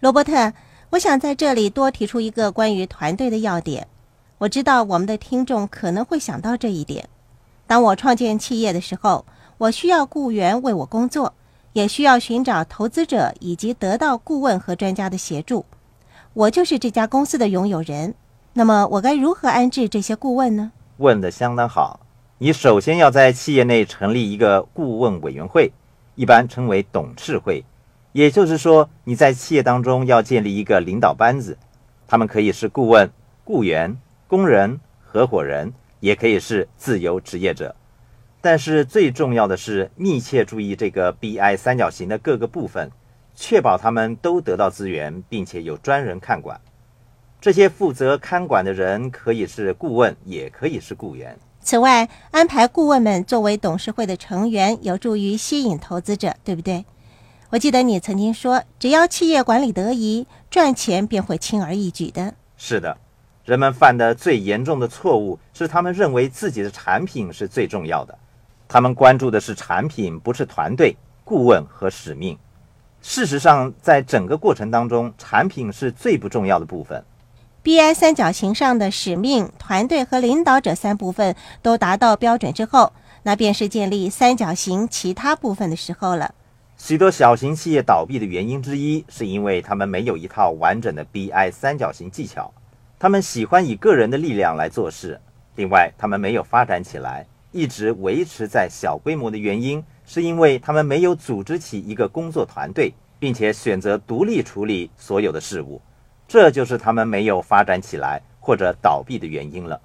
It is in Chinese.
罗伯特，我想在这里多提出一个关于团队的要点。我知道我们的听众可能会想到这一点。当我创建企业的时候，我需要雇员为我工作，也需要寻找投资者以及得到顾问和专家的协助。我就是这家公司的拥有人。那么，我该如何安置这些顾问呢？问得相当好。你首先要在企业内成立一个顾问委员会，一般称为董事会。也就是说，你在企业当中要建立一个领导班子，他们可以是顾问、雇员、工人、合伙人，也可以是自由职业者。但是最重要的是密切注意这个 BI 三角形的各个部分，确保他们都得到资源，并且有专人看管。这些负责看管的人可以是顾问，也可以是雇员。此外，安排顾问们作为董事会的成员，有助于吸引投资者，对不对？我记得你曾经说，只要企业管理得宜，赚钱便会轻而易举的。是的，人们犯的最严重的错误是，他们认为自己的产品是最重要的，他们关注的是产品，不是团队、顾问和使命。事实上，在整个过程当中，产品是最不重要的部分。BI 三角形上的使命、团队和领导者三部分都达到标准之后，那便是建立三角形其他部分的时候了。许多小型企业倒闭的原因之一，是因为他们没有一套完整的 BI 三角形技巧。他们喜欢以个人的力量来做事。另外，他们没有发展起来，一直维持在小规模的原因，是因为他们没有组织起一个工作团队，并且选择独立处理所有的事务。这就是他们没有发展起来或者倒闭的原因了。